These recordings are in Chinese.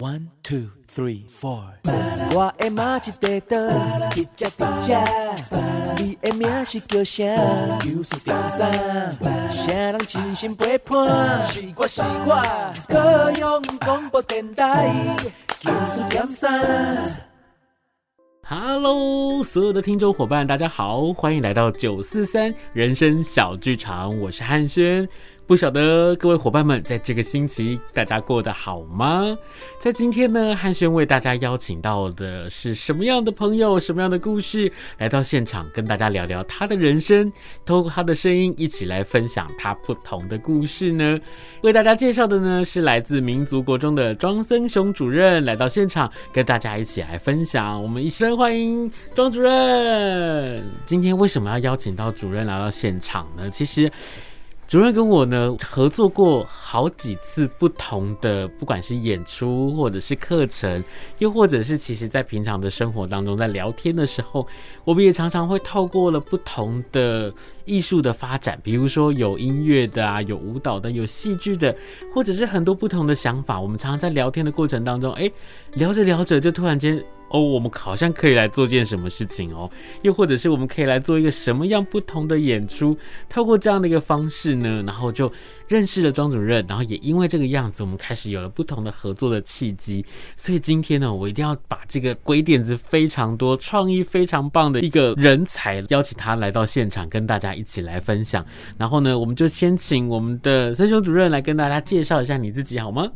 One two three four。我的妈一块倒，一只一只，你的名是叫啥？有事点啥？啥人真心陪伴？是我是我，高雄广播电台，有事点啥？Hello，所有的听众伙伴，大家好，欢迎来到九四三人生小剧场，我是汉轩。不晓得各位伙伴们在这个星期大家过得好吗？在今天呢，汉轩为大家邀请到的是什么样的朋友，什么样的故事来到现场跟大家聊聊他的人生，透过他的声音一起来分享他不同的故事呢？为大家介绍的呢是来自民族国中的庄森雄主任来到现场跟大家一起来分享。我们一声欢迎庄主任。今天为什么要邀请到主任来到现场呢？其实。主任跟我呢合作过好几次不同的，不管是演出或者是课程，又或者是其实在平常的生活当中，在聊天的时候，我们也常常会透过了不同的艺术的发展，比如说有音乐的啊，有舞蹈的，有戏剧的，或者是很多不同的想法。我们常常在聊天的过程当中，哎，聊着聊着就突然间。哦，我们好像可以来做件什么事情哦，又或者是我们可以来做一个什么样不同的演出，透过这样的一个方式呢，然后就认识了庄主任，然后也因为这个样子，我们开始有了不同的合作的契机。所以今天呢，我一定要把这个鬼点子非常多、创意非常棒的一个人才邀请他来到现场，跟大家一起来分享。然后呢，我们就先请我们的森雄主任来跟大家介绍一下你自己好吗？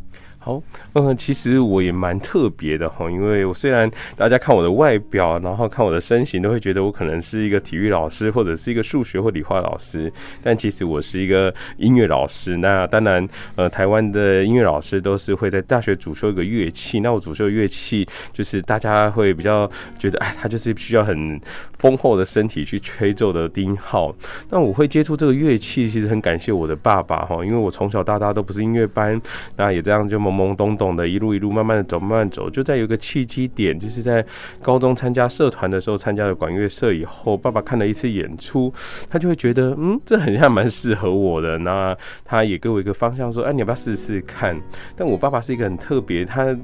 好，嗯，其实我也蛮特别的哈，因为我虽然大家看我的外表，然后看我的身形，都会觉得我可能是一个体育老师，或者是一个数学或理化老师，但其实我是一个音乐老师。那当然，呃，台湾的音乐老师都是会在大学主修一个乐器，那我主修乐器就是大家会比较觉得，哎，他就是需要很丰厚的身体去吹奏的低音号。那我会接触这个乐器，其实很感谢我的爸爸哈，因为我从小到大都不是音乐班，那也这样就懵懵懂懂的，一路一路慢慢的走，慢慢走，就在有一个契机点，就是在高中参加社团的时候，参加了管乐社以后，爸爸看了一次演出，他就会觉得，嗯，这很像蛮适合我的，那他也给我一个方向，说，哎，你要不要试试看？但我爸爸是一个很特别，他。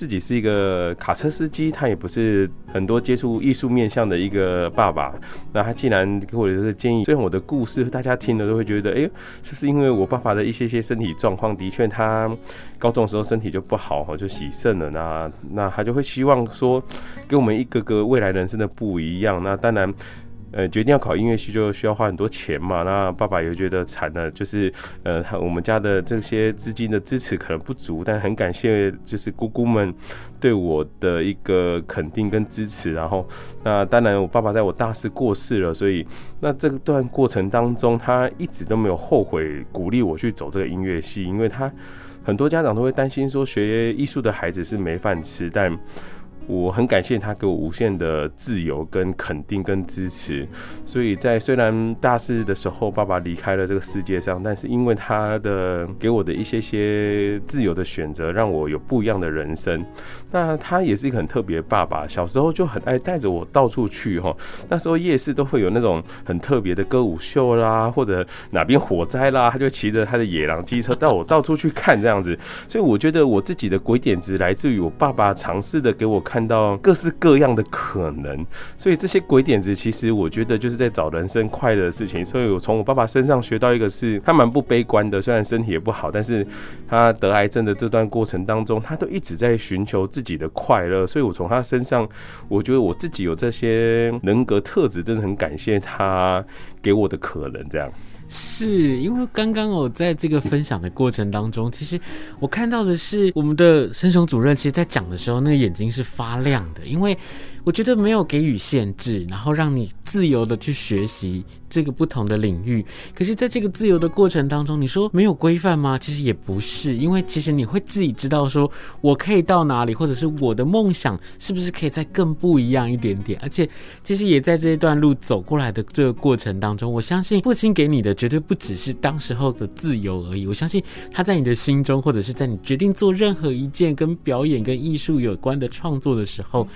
自己是一个卡车司机，他也不是很多接触艺术面向的一个爸爸。那他既然给我的这个建议，虽然我的故事大家听了都会觉得，哎，是不是因为我爸爸的一些些身体状况，的确他高中的时候身体就不好，就洗肾了。那那他就会希望说，跟我们一个个未来人生的不一样。那当然。呃，决定要考音乐系就需要花很多钱嘛。那爸爸也觉得惨了，就是呃，我们家的这些资金的支持可能不足，但很感谢就是姑姑们对我的一个肯定跟支持。然后，那当然我爸爸在我大四过世了，所以那这段过程当中，他一直都没有后悔鼓励我去走这个音乐系，因为他很多家长都会担心说学艺术的孩子是没饭吃，但。我很感谢他给我无限的自由跟肯定跟支持，所以在虽然大四的时候爸爸离开了这个世界上，但是因为他的给我的一些些自由的选择，让我有不一样的人生。那他也是一个很特别的爸爸，小时候就很爱带着我到处去哈。那时候夜市都会有那种很特别的歌舞秀啦，或者哪边火灾啦，他就骑着他的野狼机车带我到处去看这样子。所以我觉得我自己的鬼点子来自于我爸爸尝试的给我看。到各式各样的可能，所以这些鬼点子其实我觉得就是在找人生快乐的事情。所以我从我爸爸身上学到一个是，他蛮不悲观的，虽然身体也不好，但是他得癌症的这段过程当中，他都一直在寻求自自己的快乐。所以我从他身上，我觉得我自己有这些人格特质，真的很感谢他给我的可能，这样。是因为刚刚我在这个分享的过程当中，其实我看到的是我们的申雄主任，其实在讲的时候，那个眼睛是发亮的，因为。我觉得没有给予限制，然后让你自由的去学习这个不同的领域。可是，在这个自由的过程当中，你说没有规范吗？其实也不是，因为其实你会自己知道说，我可以到哪里，或者是我的梦想是不是可以再更不一样一点点。而且，其实也在这一段路走过来的这个过程当中，我相信父亲给你的绝对不只是当时候的自由而已。我相信他在你的心中，或者是在你决定做任何一件跟表演跟艺术有关的创作的时候。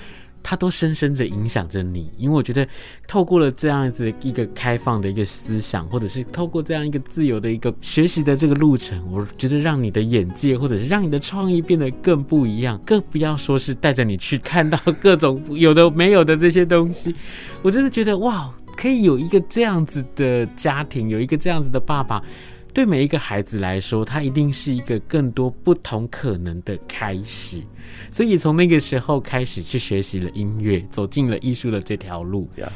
它都深深的影响着你。因为我觉得，透过了这样子一个开放的一个思想，或者是透过这样一个自由的一个学习的这个路程，我觉得让你的眼界，或者是让你的创意变得更不一样。更不要说是带着你去看到各种有的没有的这些东西。我真的觉得，哇，可以有一个这样子的家庭，有一个这样子的爸爸。对每一个孩子来说，他一定是一个更多不同可能的开始。所以从那个时候开始去学习了音乐，走进了艺术的这条路，Yeah.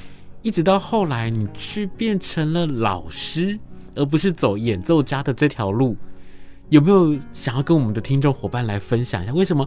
一直到后来你去变成了老师，而不是走演奏家的这条路。有没有想要跟我们的听众伙伴来分享一下，为什么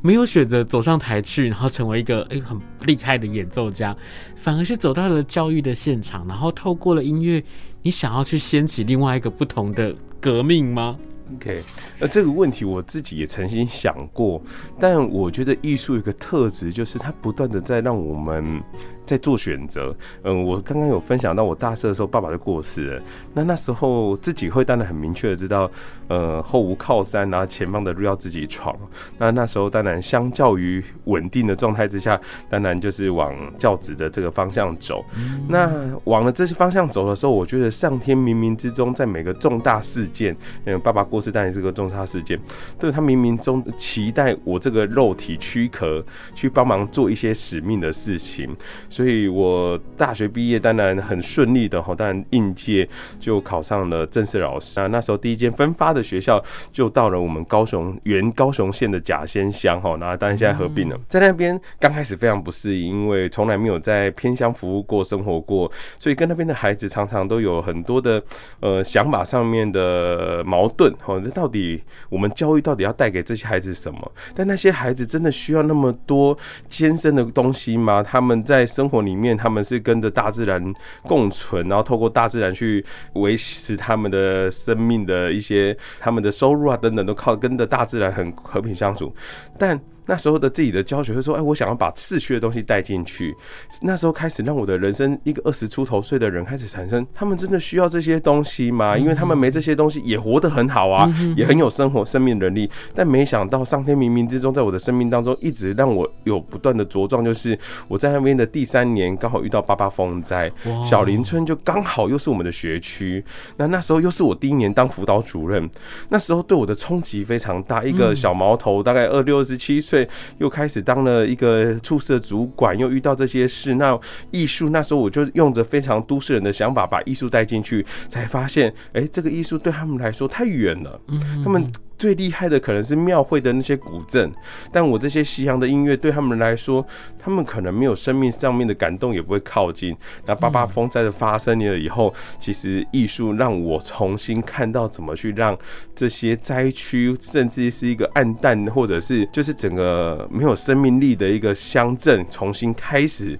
没有选择走上台去，然后成为一个诶很厉害的演奏家，反而是走到了教育的现场，然后透过了音乐，你想要去掀起另外一个不同的革命吗？OK，那这个问题我自己也曾经想过，但我觉得艺术有个特质，就是它不断的在让我们。在做选择，嗯，我刚刚有分享到，我大四的时候，爸爸就过世了。那那时候自己会当然很明确的知道，呃，后无靠山，然后前方的路要自己闯。那那时候当然相较于稳定的状态之下，当然就是往教职的这个方向走。那往了这些方向走的时候，我觉得上天冥冥之中，在每个重大事件，嗯，爸爸过世当然是个重大事件，对他冥冥中期待我这个肉体躯壳去帮忙做一些使命的事情。所以我大学毕业当然很顺利的哈，当然应届就考上了正式老师啊。那时候第一间分发的学校就到了我们高雄原高雄县的甲仙乡哈，那当然现在合并了。在那边刚开始非常不适应，因为从来没有在偏乡服务过、生活过，所以跟那边的孩子常常都有很多的呃想法上面的矛盾哈。那到底我们教育到底要带给这些孩子什么？但那些孩子真的需要那么多艰深的东西吗？他们在生活里面，他们是跟着大自然共存，然后透过大自然去维持他们的生命的一些、他们的收入啊等等，都靠跟着大自然很和平相处，但。那时候的自己的教学会说：“哎，我想要把市区的东西带进去。”那时候开始让我的人生一个二十出头岁的人开始产生：他们真的需要这些东西吗？因为他们没这些东西也活得很好啊，也很有生活生命能力。但没想到上天冥冥之中，在我的生命当中一直让我有不断的茁壮。就是我在那边的第三年，刚好遇到八八风灾，小林村就刚好又是我们的学区。那那时候又是我第一年当辅导主任，那时候对我的冲击非常大。一个小毛头，大概二六二十七岁。又开始当了一个处室的主管，又遇到这些事。那艺术那时候我就用着非常都市人的想法，把艺术带进去，才发现，哎，这个艺术对他们来说太远了。嗯他们。最厉害的可能是庙会的那些古镇，但我这些西洋的音乐对他们来说，他们可能没有生命上面的感动，也不会靠近。那八八风灾的发生了以后，其实艺术让我重新看到怎么去让这些灾区，甚至是一个暗淡，或者是就是整个没有生命力的一个乡镇，重新开始。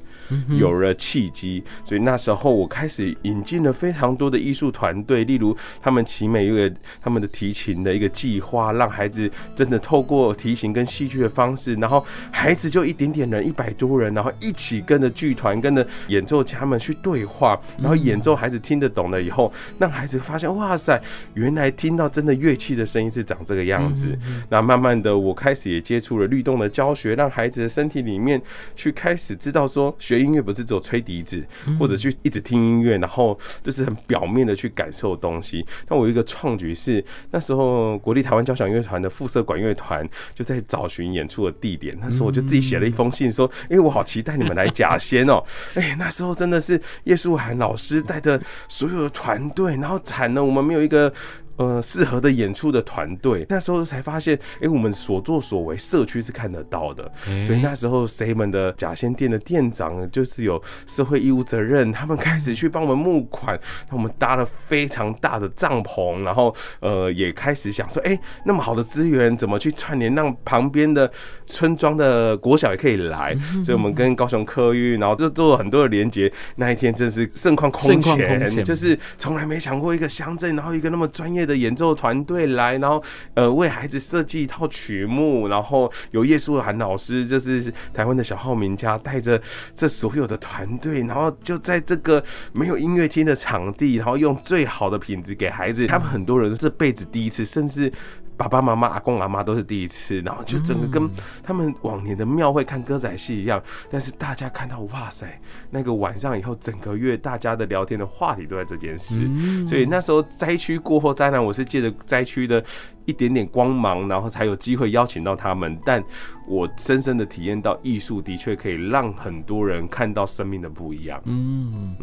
有了契机，所以那时候我开始引进了非常多的艺术团队，例如他们奇美一个他们的提琴的一个计划，让孩子真的透过提琴跟戏剧的方式，然后孩子就一点点人，一百多人，然后一起跟着剧团、跟着演奏家们去对话，然后演奏孩子听得懂了以后，让孩子发现哇塞，原来听到真的乐器的声音是长这个样子。那慢慢的，我开始也接触了律动的教学，让孩子的身体里面去开始知道说学。音乐不是只有吹笛子，或者去一直听音乐，然后就是很表面的去感受东西。那我有一个创举是，那时候国立台湾交响乐团的附设管乐团就在找寻演出的地点。那时候我就自己写了一封信说：“哎，我好期待你们来假仙哦！”哎，那时候真的是叶舒涵老师带着所有的团队，然后惨了，我们没有一个。呃，适合的演出的团队，那时候才发现，哎、欸，我们所作所为，社区是看得到的。欸、所以那时候，C 门的甲仙店的店长就是有社会义务责任，他们开始去帮我们募款，那我们搭了非常大的帐篷，然后呃，也开始想说，哎、欸，那么好的资源怎么去串联，让旁边的村庄的国小也可以来？所以我们跟高雄客运，然后就做了很多的连接。那一天真是盛况空前，就是从来没想过一个乡镇，然后一个那么专业的。的演奏团队来，然后呃为孩子设计一套曲目，然后有叶舒涵老师，就是台湾的小号名家，带着这所有的团队，然后就在这个没有音乐厅的场地，然后用最好的品质给孩子。他们很多人这辈子第一次，甚至。爸爸妈妈、阿公阿妈都是第一次，然后就整个跟他们往年的庙会看歌仔戏一样。但是大家看到，哇塞，那个晚上以后，整个月大家的聊天的话题都在这件事。所以那时候灾区过后，当然我是借着灾区的一点点光芒，然后才有机会邀请到他们。但我深深的体验到，艺术的确可以让很多人看到生命的不一样。嗯，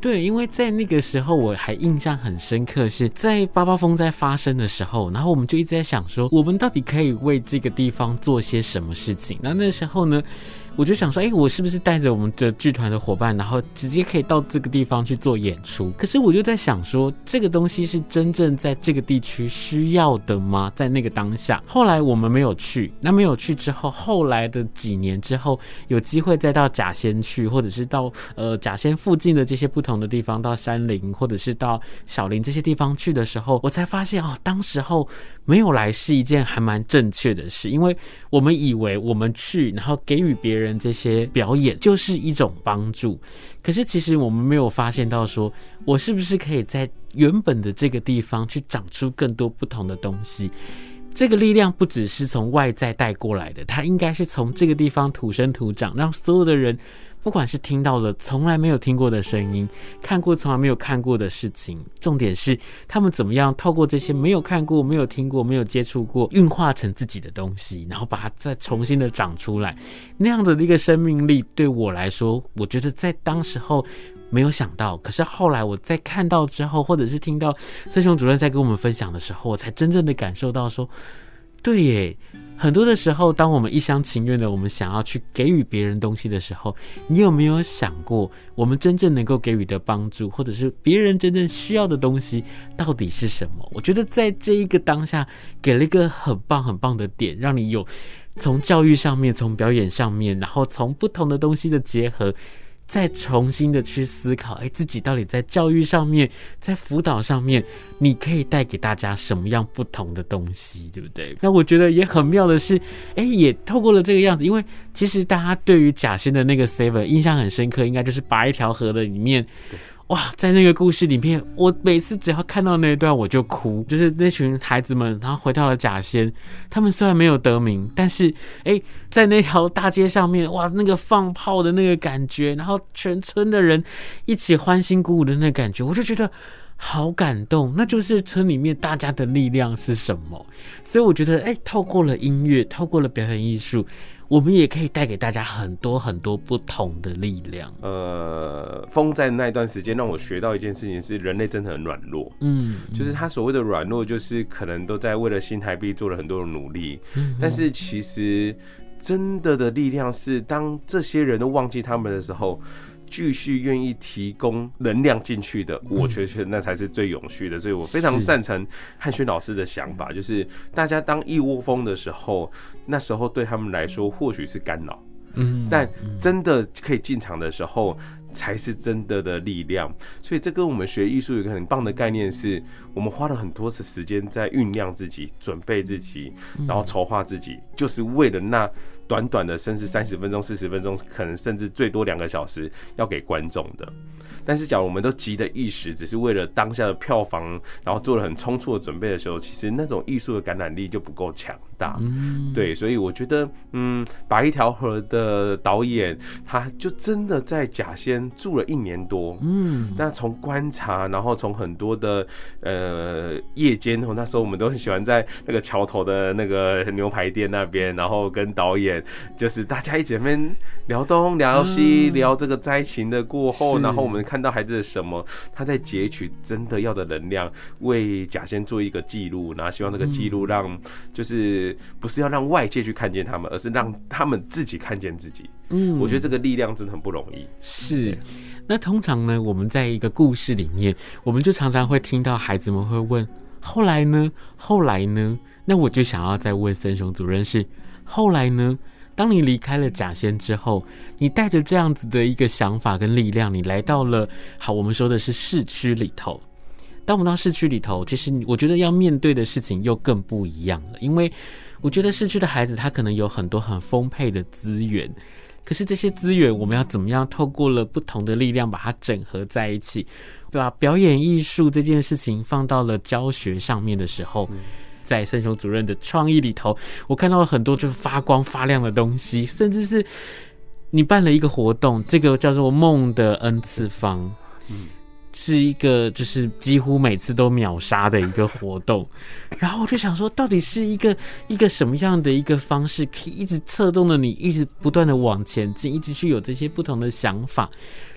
对，因为在那个时候我还印象很深刻，是在八八风灾发生的时候，然后我们就一直在想说，我们到底可以为这个地方做些什么事情？那那时候呢，我就想说，哎、我是不是带着我们的剧团的伙伴，然后直接可以到这个地方去做演出？可是我就在想说，这个东西是真正在这个地区需要的吗？在那个当下，后来我们没有去。那没有去之后，后来的几年之后，有机会再到甲仙去，或者是到呃甲仙附近的这些不同的地方，到山林或者是到小林这些地方去的时候，我才发现哦，当时候没有来是一件还蛮正确的事，因为我们以为我们去，然后给予别人。这些表演就是一种帮助，可是其实我们没有发现到，说我是不是可以在原本的这个地方去长出更多不同的东西？这个力量不只是从外在带过来的，它应该是从这个地方土生土长，让所有的人。不管是听到了从来没有听过的声音，看过从来没有看过的事情，重点是他们怎么样透过这些没有看过、没有听过、没有接触过，运化成自己的东西，然后把它再重新的长出来，那样的一个生命力，对我来说，我觉得在当时候没有想到，可是后来我在看到之后，或者是听到森雄主任在跟我们分享的时候，我才真正的感受到说，对耶。很多的时候，当我们一厢情愿的，我们想要去给予别人东西的时候，你有没有想过，我们真正能够给予的帮助，或者是别人真正需要的东西，到底是什么？我觉得在这一个当下，给了一个很棒很棒的点，让你有从教育上面，从表演上面，然后从不同的东西的结合。再重新的去思考，哎，自己到底在教育上面，在辅导上面，你可以带给大家什么样不同的东西，对不对？那我觉得也很妙的是，哎，也透过了这个样子，因为其实大家对于贾仙的那个 Saver 印象很深刻，应该就是拔一条河的里面。哇，在那个故事里面，我每次只要看到那一段，我就哭。就是那群孩子们，然后回到了甲仙，他们虽然没有得名，但是哎、在那条大街上面，哇，那个放炮的那个感觉，然后全村的人一起欢欣鼓舞的那个感觉，我就觉得好感动。那就是村里面大家的力量是什么？所以我觉得，哎、透过了音乐，透过了表演艺术。我们也可以带给大家很多很多不同的力量。呃，风在那一段时间让我学到一件事情是，人类真的很软弱。嗯，就是他所谓的软弱，就是可能都在为了新台币做了很多的努力。嗯，但是其实真的的力量是，当这些人都忘记他们的时候。继续愿意提供能量进去的，我觉得那才是最永续的。所以我非常赞成汉轩老师的想法，就是大家当一窝蜂的时候，那时候对他们来说或许是干扰，嗯，但真的可以进场的时候，才是真的的力量。所以这跟我们学艺术有一个很棒的概念是，我们花了很多次时间在酝酿自己、准备自己，然后筹划自己，就是为了那。短短的，甚至三十分钟、四十分钟，可能甚至最多两个小时，要给观众的。但是，假如我们都急得一时，只是为了当下的票房，然后做了很匆促的准备的时候，其实那种艺术的感染力就不够强大。嗯，对，所以我觉得，嗯，白一条河的导演，他就真的在甲仙住了一年多。嗯，那从观察，然后从很多的呃夜间，那时候我们都很喜欢在那个桥头的那个牛排店那边，然后跟导演就是大家一起边聊东聊西，嗯、聊这个灾情的过后，然后我们。看到孩子的什么，他在截取真的要的能量，为甲仙做一个记录，然后希望这个记录让，就是不是要让外界去看见他们，而是让他们自己看见自己。嗯，我觉得这个力量真的很不容易。是，那通常呢，我们在一个故事里面，我们就常常会听到孩子们会问：后来呢？后来呢？那我就想要再问森雄主任是：后来呢？当你离开了假仙之后，你带着这样子的一个想法跟力量，你来到了好，我们说的是市区里头。当我们到市区里头，其实我觉得要面对的事情又更不一样了，因为我觉得市区的孩子他可能有很多很丰沛的资源，可是这些资源我们要怎么样透过了不同的力量把它整合在一起，对吧？表演艺术这件事情放到了教学上面的时候。在森雄主任的创意里头，我看到了很多就是发光发亮的东西，甚至是你办了一个活动，这个叫做“梦的 N 次方”，嗯。是一个就是几乎每次都秒杀的一个活动，然后我就想说，到底是一个一个什么样的一个方式，可以一直策动着你，一直不断的往前进，一直去有这些不同的想法。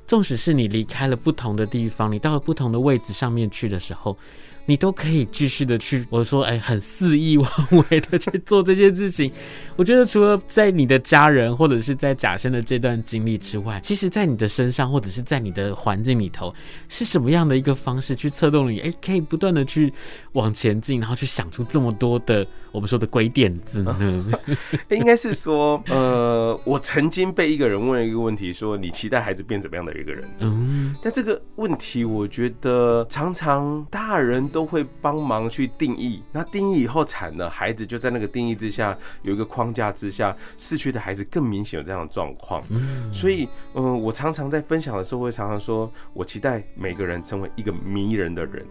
纵使是你离开了不同的地方，你到了不同的位置上面去的时候。你都可以继续的去，我说，哎，很肆意妄为的去做这些事情。我觉得除了在你的家人或者是在假仙的这段经历之外，其实，在你的身上或者是在你的环境里头，是什么样的一个方式去策动你？哎，可以不断的去往前进，然后去想出这么多的我们说的鬼点子呢？应该是说，呃，我曾经被一个人问了一个问题，说你期待孩子变怎么样的一个人？嗯，但这个问题，我觉得常常大人。都会帮忙去定义，那定义以后惨了，孩子就在那个定义之下，有一个框架之下，逝去的孩子更明显有这样的状况。嗯，所以，嗯，我常常在分享的时候会常常说，我期待每个人成为一个迷人的人。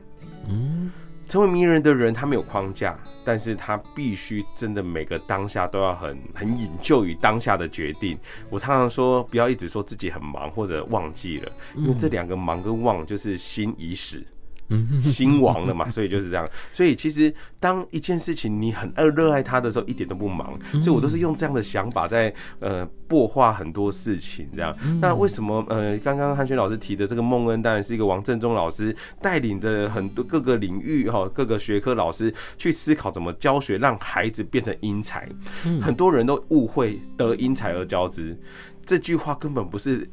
嗯，成为迷人的人，他没有框架，但是他必须真的每个当下都要很很引咎于当下的决定。我常常说，不要一直说自己很忙或者忘记了，因为这两个忙跟忘就是心已死。嗯，心亡了嘛，所以就是这样。所以其实当一件事情你很热热爱它的时候，一点都不忙。所以我都是用这样的想法在呃擘画很多事情这样。那为什么呃刚刚汉轩老师提的这个孟恩，当然是一个王振中老师带领着很多各个领域哈各个学科老师去思考怎么教学，让孩子变成英才。很多人都误会得英才而教之这句话根本不是。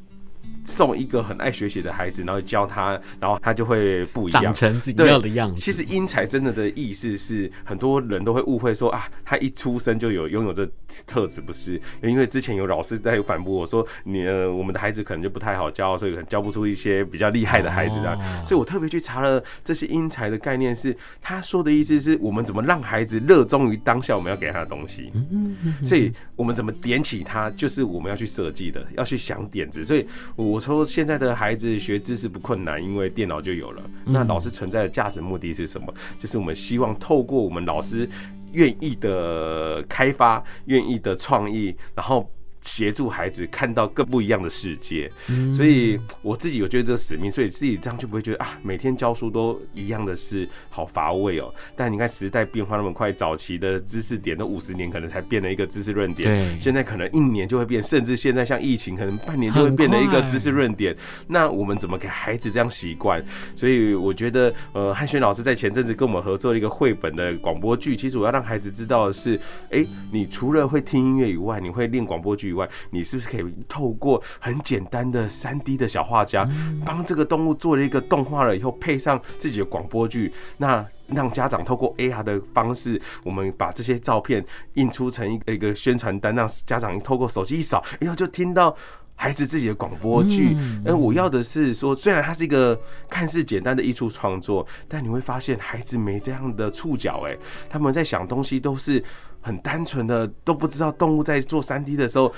送一个很爱学习的孩子，然后教他，然后他就会不一样，长成自己要的样子。其实英才真的的意思是，很多人都会误会说啊，他一出生就有拥有这特质，不是？因为之前有老师在反驳我说，你呃，我们的孩子可能就不太好教，所以可能教不出一些比较厉害的孩子啊。所以我特别去查了这些英才的概念，是他说的意思是我们怎么让孩子热衷于当下我们要给他的东西嗯。所以我们怎么点起他，就是我们要去设计的，要去想点子。所以。我说现在的孩子学知识不困难，因为电脑就有了。那老师存在的价值目的是什么？就是我们希望透过我们老师愿意的开发、愿意的创意，然后。协助孩子看到更不一样的世界，所以我自己有觉得这个使命，所以自己这样就不会觉得啊，每天教书都一样的事，好乏味哦。但你看时代变化那么快，早期的知识点都五十年可能才变了一个知识论点，现在可能一年就会变，甚至现在像疫情，可能半年就会变了一个知识论点。那我们怎么给孩子这样习惯？所以我觉得，呃，汉轩老师在前阵子跟我们合作了一个绘本的广播剧，其实我要让孩子知道的是，哎、欸，你除了会听音乐以外，你会练广播剧。以外，你是不是可以透过很简单的三 D 的小画家，帮这个动物做了一个动画了以后，配上自己的广播剧，那让家长透过 AR 的方式，我们把这些照片印出成一个一个宣传单，让家长透过手机一扫，哎呦就听到孩子自己的广播剧。嗯我要的是说，虽然它是一个看似简单的艺术创作，但你会发现孩子没这样的触角，哎，他们在想东西都是。很单纯的，都不知道动物在做三 D 的时候，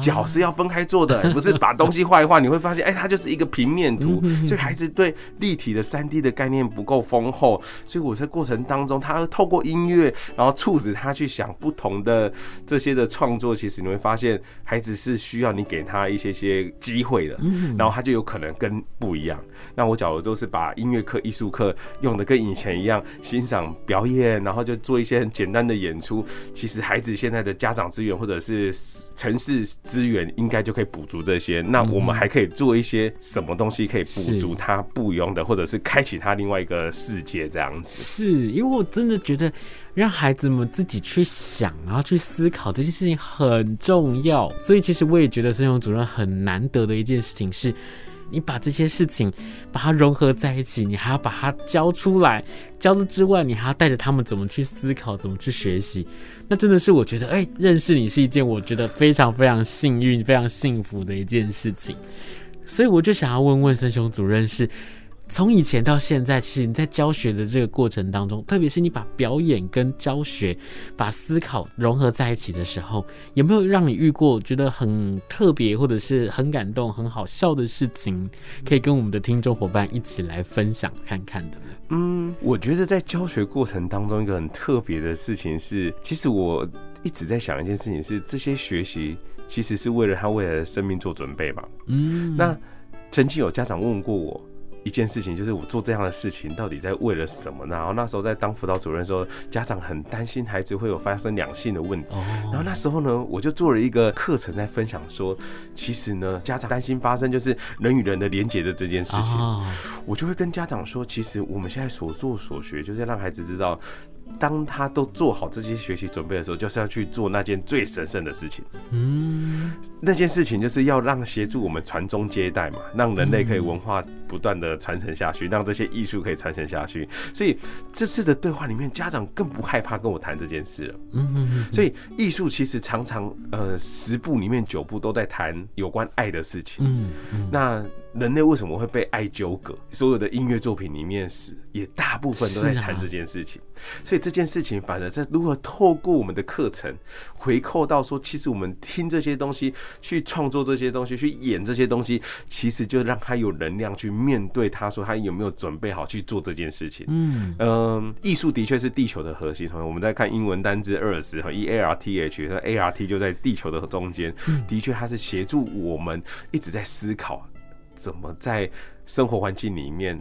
脚是要分开做的，不是把东西画一画，你会发现，哎，它就是一个平面图。所以孩子对立体的三 D 的概念不够丰厚，所以我在过程当中，他透过音乐，然后促使他去想不同的这些的创作。其实你会发现，孩子是需要你给他一些些机会的，然后他就有可能跟不一样。那我假如都是把音乐课、艺术课用的跟以前一样，欣赏表演，然后就做一些很简单的演出。其实孩子现在的家长资源或者是城市资源，应该就可以补足这些。那我们还可以做一些什么东西，可以补足他不用的，或者是开启他另外一个世界这样子。是因为我真的觉得让孩子们自己去想，然后去思考这件事情很重要。所以其实我也觉得孙勇主任很难得的一件事情是。你把这些事情把它融合在一起，你还要把它教出来，教了之外，你还要带着他们怎么去思考，怎么去学习。那真的是我觉得，哎、认识你是一件我觉得非常非常幸运、非常幸福的一件事情。所以我就想要问问森雄主任是，从以前到现在，其实你在教学的这个过程当中，特别是你把表演跟教学、把思考融合在一起的时候，有没有让你遇过觉得很特别或者是很感动、很好笑的事情，可以跟我们的听众伙伴一起来分享看看的呢？嗯，我觉得在教学过程当中，一个很特别的事情是，其实我一直在想一件事情是，这些学习其实是为了他未来的生命做准备嘛。嗯，那曾经有家长问过我。一件事情就是我做这样的事情到底在为了什么呢？然后那时候在当辅导主任的时候，家长很担心孩子会有发生两性的问题。然后那时候呢，我就做了一个课程在分享说，其实呢，家长担心发生就是人与人的连结的这件事情，我就会跟家长说，其实我们现在所做所学，就是让孩子知道。当他都做好这些学习准备的时候，就是要去做那件最神圣的事情。嗯，那件事情就是要让协助我们传宗接代嘛，让人类可以文化不断的传承下去，让这些艺术可以传承下去。所以这次的对话里面，家长更不害怕跟我谈这件事了。嗯嗯，所以艺术其实常常呃十部里面九部都在谈有关爱的事情。嗯嗯，那。人类为什么会被爱纠葛？所有的音乐作品里面是也大部分都在谈这件事情，所以这件事情反而在如何透过我们的课程回扣到说，其实我们听这些东西，去创作这些东西，去演这些东西，其实就让他有能量去面对。他说他有没有准备好去做这件事情？嗯嗯，艺术的确是地球的核心。我们在看英文单字二十和 E A R T H，那 A R T 就在地球的中间。的确，它是协助我们一直在思考。怎么在生活环境里面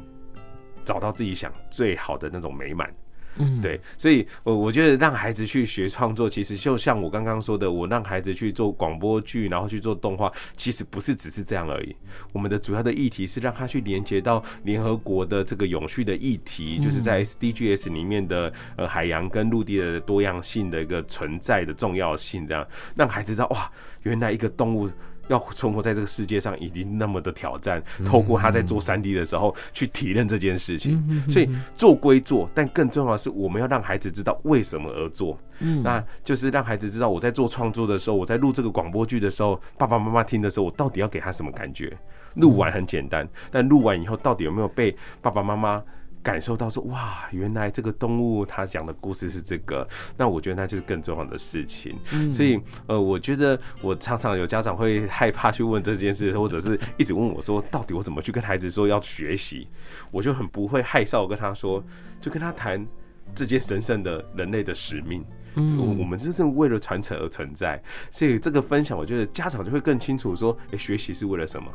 找到自己想最好的那种美满？嗯，对，所以，我我觉得让孩子去学创作，其实就像我刚刚说的，我让孩子去做广播剧，然后去做动画，其实不是只是这样而已。我们的主要的议题是让他去连接到联合国的这个永续的议题，就是在 SDGs 里面的呃海洋跟陆地的多样性的一个存在的重要性，这样让孩子知道哇，原来一个动物。要存活在这个世界上已经那么的挑战，透过他在做三 D 的时候去体验这件事情，所以做归做，但更重要的是我们要让孩子知道为什么而做，那就是让孩子知道我在做创作的时候，我在录这个广播剧的时候，爸爸妈妈听的时候，我到底要给他什么感觉？录完很简单，但录完以后到底有没有被爸爸妈妈？感受到说哇，原来这个动物它讲的故事是这个，那我觉得那就是更重要的事情。嗯，所以呃，我觉得我常常有家长会害怕去问这件事，或者是一直问我说，到底我怎么去跟孩子说要学习？我就很不会害臊跟他说，就跟他谈这件神圣的人类的使命。嗯，我们真正为了传承而存在，所以这个分享，我觉得家长就会更清楚说，哎，学习是为了什么？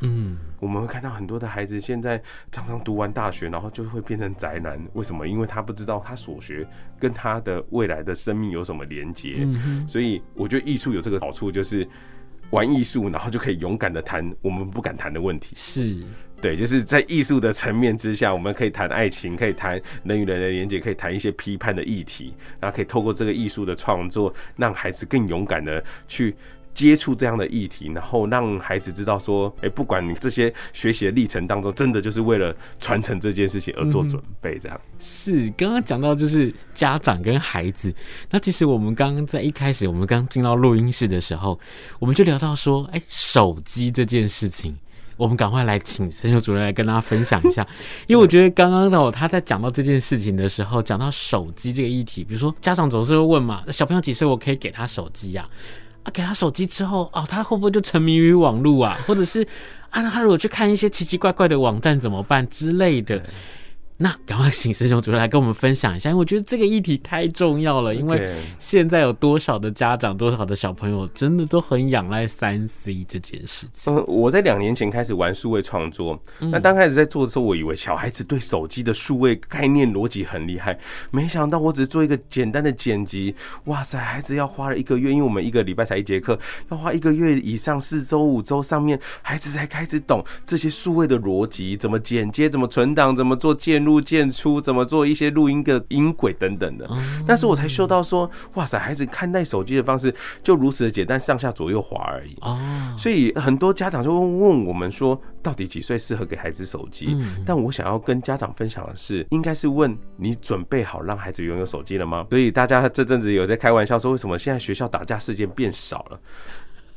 嗯，我们会看到很多的孩子现在常常读完大学，然后就会变成宅男。为什么？因为他不知道他所学跟他的未来的生命有什么连接。所以我觉得艺术有这个好处，就是玩艺术，然后就可以勇敢的谈我们不敢谈的问题。是对，就是在艺术的层面之下，我们可以谈爱情，可以谈人与人的连接，可以谈一些批判的议题，然后可以透过这个艺术的创作，让孩子更勇敢的去。接触这样的议题，然后让孩子知道说，哎，不管你这些学习的历程当中，真的就是为了传承这件事情而做准备，这样。是刚刚讲到就是家长跟孩子，那其实我们刚刚在一开始，我们刚进到录音室的时候，我们就聊到说，哎，手机这件事情，我们赶快来请生修主任来跟大家分享一下，因为我觉得刚刚呢，他在讲到这件事情的时候，讲到手机这个议题，比如说家长总是会问嘛，小朋友几岁我可以给他手机呀？啊，给他手机之后，哦，他会不会就沉迷于网络啊？或者是啊，他如果去看一些奇奇怪怪的网站怎么办之类的？那赶快请生修主任来跟我们分享一下，因为我觉得这个议题太重要了。因为现在有多少的家长，多少的小朋友，真的都很仰赖三 C 这件事情。嗯，我在两年前开始玩数位创作，那刚开始在做的时候，我以为小孩子对手机的数位概念逻辑很厉害，没想到我只是做一个简单的剪辑，哇塞，孩子要花了一个月，因为我们一个礼拜才一节课，要花一个月以上，四周五周上面，孩子才开始懂这些数位的逻辑，怎么剪接，怎么存档，怎么做键。录键出怎么做一些录音的音轨等等的，那时候我才嗅到说，哇塞，孩子看待手机的方式就如此的简单，上下左右滑而已。哦，所以很多家长就会问我们说，到底几岁适合给孩子手机？但我想要跟家长分享的是，应该是问你准备好让孩子拥有手机了吗？所以大家这阵子有在开玩笑说，为什么现在学校打架事件变少了？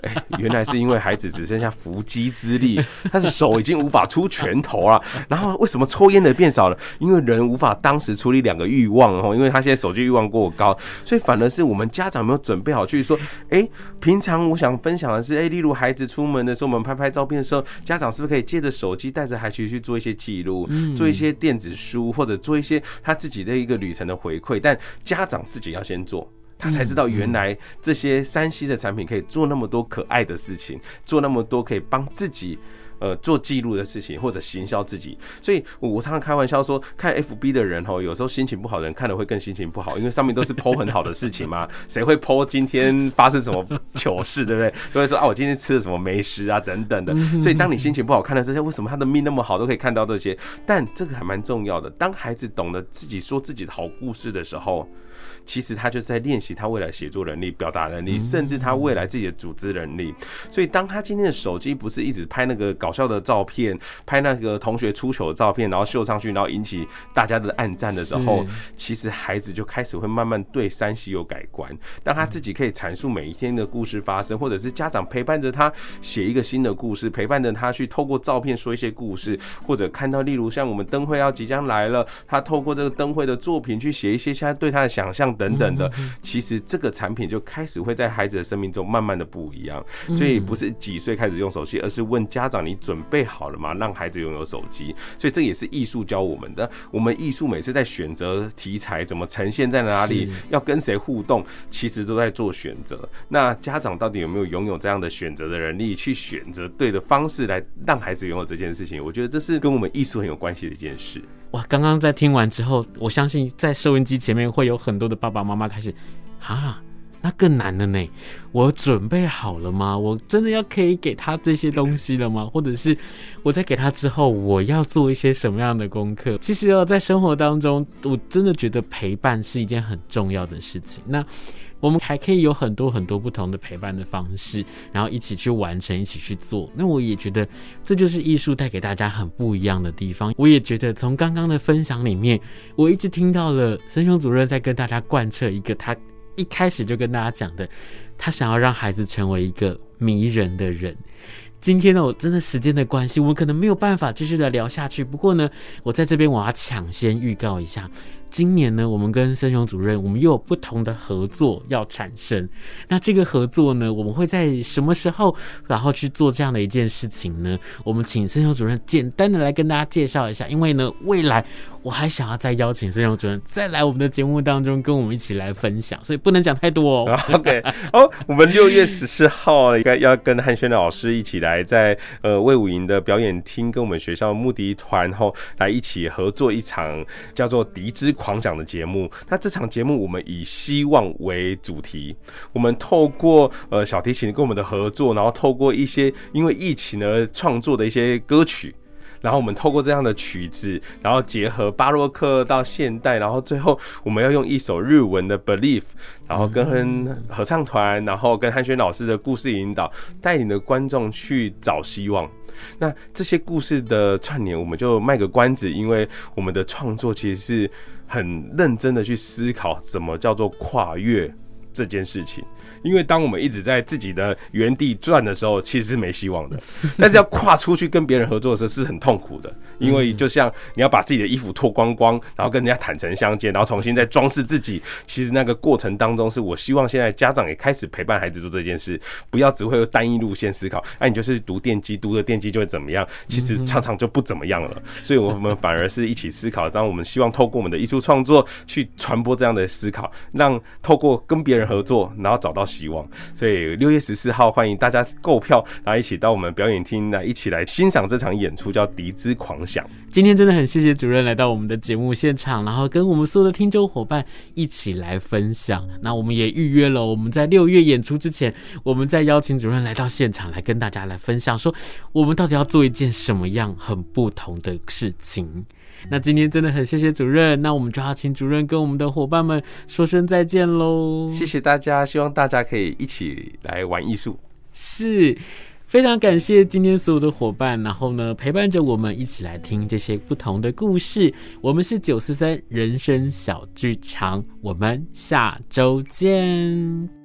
哎、欸，原来是因为孩子只剩下伏击之力，他的手已经无法出拳头了。然后为什么抽烟的变少了？因为人无法当时处理两个欲望哦，因为他现在手机欲望过高，所以反而是我们家长没有准备好去说，哎、欸，平常我想分享的是，哎、欸，例如孩子出门的时候，我们拍拍照片的时候，家长是不是可以借着手机带着孩子去做一些记录，做一些电子书，或者做一些他自己的一个旅程的回馈？但家长自己要先做。他才知道原来这些山西的产品可以做那么多可爱的事情，做那么多可以帮自己呃做记录的事情，或者行销自己。所以我常常开玩笑说，看 FB 的人哦，有时候心情不好的人看了会更心情不好，因为上面都是 po 很好的事情嘛。谁会 po 今天发生什么糗事，对不对？都会说啊，我今天吃了什么美食啊等等的。所以当你心情不好看了这些，为什么他的命那么好，都可以看到这些？但这个还蛮重要的。当孩子懂得自己说自己的好故事的时候。其实他就是在练习他未来写作能力、表达能力，甚至他未来自己的组织能力。所以，当他今天的手机不是一直拍那个搞笑的照片，拍那个同学出糗的照片，然后秀上去，然后引起大家的暗赞的时候，其实孩子就开始会慢慢对山西有改观。当他自己可以阐述每一天的故事发生，或者是家长陪伴着他写一个新的故事，陪伴着他去透过照片说一些故事，或者看到例如像我们灯会要即将来了，他透过这个灯会的作品去写一些现在对他的想象。等等的，其实这个产品就开始会在孩子的生命中慢慢的不一样，所以不是几岁开始用手机，而是问家长你准备好了吗？让孩子拥有手机，所以这也是艺术教我们的。我们艺术每次在选择题材，怎么呈现在哪里，要跟谁互动，其实都在做选择。那家长到底有没有拥有这样的选择的能力，去选择对的方式来让孩子拥有这件事情？我觉得这是跟我们艺术很有关系的一件事。哇，刚刚在听完之后，我相信在收音机前面会有很多的爸爸妈妈开始，啊，那更难了呢。我准备好了吗？我真的要可以给他这些东西了吗？或者是我在给他之后，我要做一些什么样的功课？其实哦，在生活当中，我真的觉得陪伴是一件很重要的事情。那。我们还可以有很多很多不同的陪伴的方式，然后一起去完成，一起去做。那我也觉得这就是艺术带给大家很不一样的地方。我也觉得从刚刚的分享里面，我一直听到了森雄主任在跟大家贯彻一个他一开始就跟大家讲的，他想要让孩子成为一个迷人的人。今天呢，我真的时间的关系，我可能没有办法继续的聊下去。不过呢，我在这边我要抢先预告一下。今年呢，我们跟森雄主任，我们又有不同的合作要产生。那这个合作呢，我们会在什么时候，然后去做这样的一件事情呢？我们请森雄主任简单的来跟大家介绍一下。因为呢，未来我还想要再邀请森雄主任再来我们的节目当中跟我们一起来分享，所以不能讲太多哦。OK，哦，我们六月十四号应该要跟汉轩的老师一起来在呃魏武营的表演厅，跟我们学校木笛团后来一起合作一场叫做《笛之狂想》的节目，那这场节目我们以希望为主题，我们透过呃小提琴跟我们的合作，然后透过一些因为疫情而创作的一些歌曲，然后我们透过这样的曲子，然后结合巴洛克到现代，然后最后我们要用一首日文的《Believe》，然后跟合唱团，然后跟汉轩老师的故事引导，带领的观众去找希望。那这些故事的串联，我们就卖个关子，因为我们的创作其实是很认真的去思考，怎么叫做跨越这件事情。因为当我们一直在自己的原地转的时候，其实是没希望的。但是要跨出去跟别人合作的时候，是很痛苦的。因为就像你要把自己的衣服脱光光，然后跟人家坦诚相见，然后重新再装饰自己。其实那个过程当中，是我希望现在家长也开始陪伴孩子做这件事，不要只会有单一路线思考。哎，你就是读电机，读了电机就会怎么样？其实常常就不怎么样了。所以我们反而是一起思考，当我们希望透过我们的艺术创作去传播这样的思考，让透过跟别人合作，然后找到。希望，所以六月十四号欢迎大家购票，然后一起到我们表演厅来，一起来欣赏这场演出，叫《笛之狂想》。今天真的很谢谢主任来到我们的节目现场，然后跟我们所有的听众伙伴一起来分享。那我们也预约了，我们在六月演出之前，我们再邀请主任来到现场来跟大家来分享，说我们到底要做一件什么样很不同的事情。那今天真的很谢谢主任，那我们就要请主任跟我们的伙伴们说声再见喽。谢谢大家，希望大家可以一起来玩艺术。是，非常感谢今天所有的伙伴，然后呢，陪伴着我们一起来听这些不同的故事。我们是九四三人生小剧场，我们下周见。